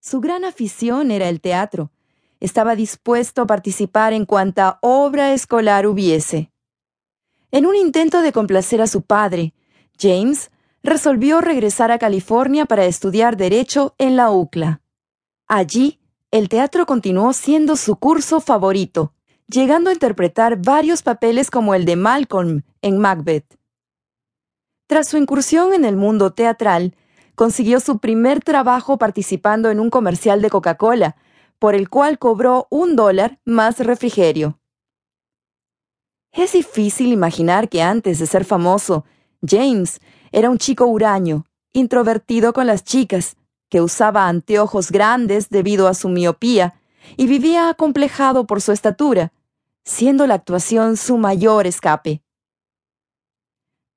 Su gran afición era el teatro. Estaba dispuesto a participar en cuanta obra escolar hubiese. En un intento de complacer a su padre, James resolvió regresar a California para estudiar Derecho en la UCLA. Allí, el teatro continuó siendo su curso favorito, llegando a interpretar varios papeles como el de Malcolm en Macbeth. Tras su incursión en el mundo teatral, consiguió su primer trabajo participando en un comercial de Coca-Cola, por el cual cobró un dólar más refrigerio. Es difícil imaginar que antes de ser famoso, James era un chico huraño, introvertido con las chicas, que usaba anteojos grandes debido a su miopía y vivía acomplejado por su estatura, siendo la actuación su mayor escape.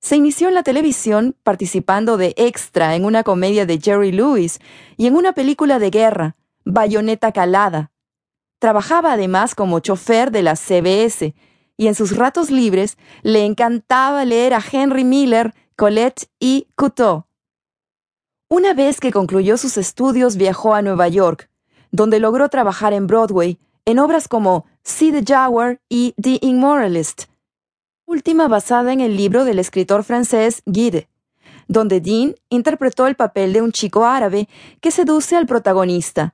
Se inició en la televisión participando de extra en una comedia de Jerry Lewis y en una película de guerra, Bayoneta Calada. Trabajaba además como chofer de la CBS y en sus ratos libres le encantaba leer a Henry Miller, Colette y Couteau. Una vez que concluyó sus estudios viajó a Nueva York, donde logró trabajar en Broadway en obras como See the Jaguar y The Immoralist, última basada en el libro del escritor francés Guide, donde Dean interpretó el papel de un chico árabe que seduce al protagonista.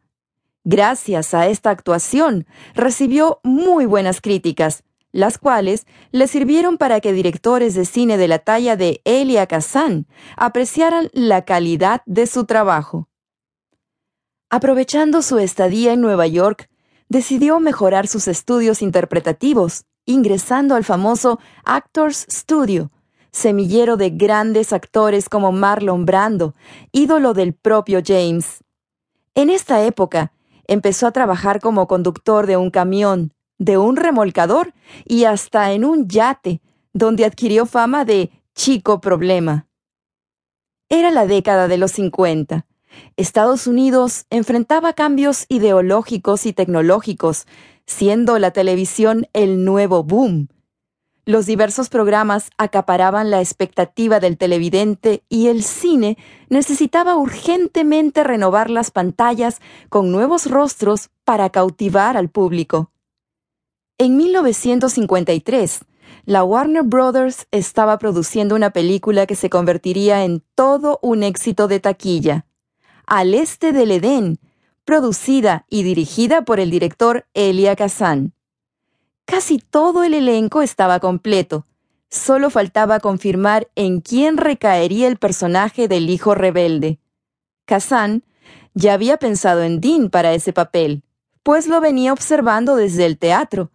Gracias a esta actuación, recibió muy buenas críticas, las cuales le sirvieron para que directores de cine de la talla de Elia Kazan apreciaran la calidad de su trabajo. Aprovechando su estadía en Nueva York, decidió mejorar sus estudios interpretativos, ingresando al famoso Actors Studio, semillero de grandes actores como Marlon Brando, ídolo del propio James. En esta época, empezó a trabajar como conductor de un camión, de un remolcador y hasta en un yate, donde adquirió fama de chico problema. Era la década de los 50. Estados Unidos enfrentaba cambios ideológicos y tecnológicos, siendo la televisión el nuevo boom. Los diversos programas acaparaban la expectativa del televidente y el cine necesitaba urgentemente renovar las pantallas con nuevos rostros para cautivar al público. En 1953, la Warner Brothers estaba produciendo una película que se convertiría en todo un éxito de taquilla, Al Este del Edén, producida y dirigida por el director Elia Kazan. Casi todo el elenco estaba completo, solo faltaba confirmar en quién recaería el personaje del hijo rebelde. Kazan ya había pensado en Dean para ese papel, pues lo venía observando desde el teatro,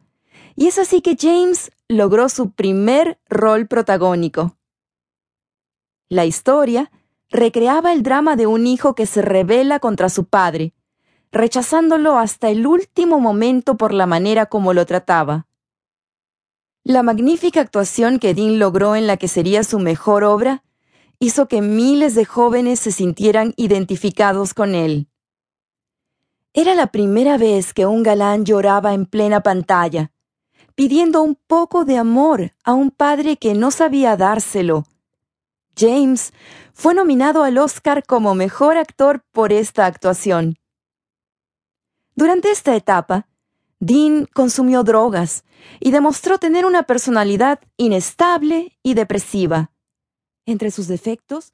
y es así que James logró su primer rol protagónico. La historia recreaba el drama de un hijo que se rebela contra su padre, rechazándolo hasta el último momento por la manera como lo trataba. La magnífica actuación que Dean logró en la que sería su mejor obra hizo que miles de jóvenes se sintieran identificados con él. Era la primera vez que un galán lloraba en plena pantalla, pidiendo un poco de amor a un padre que no sabía dárselo. James fue nominado al Oscar como mejor actor por esta actuación. Durante esta etapa, Dean consumió drogas y demostró tener una personalidad inestable y depresiva. Entre sus defectos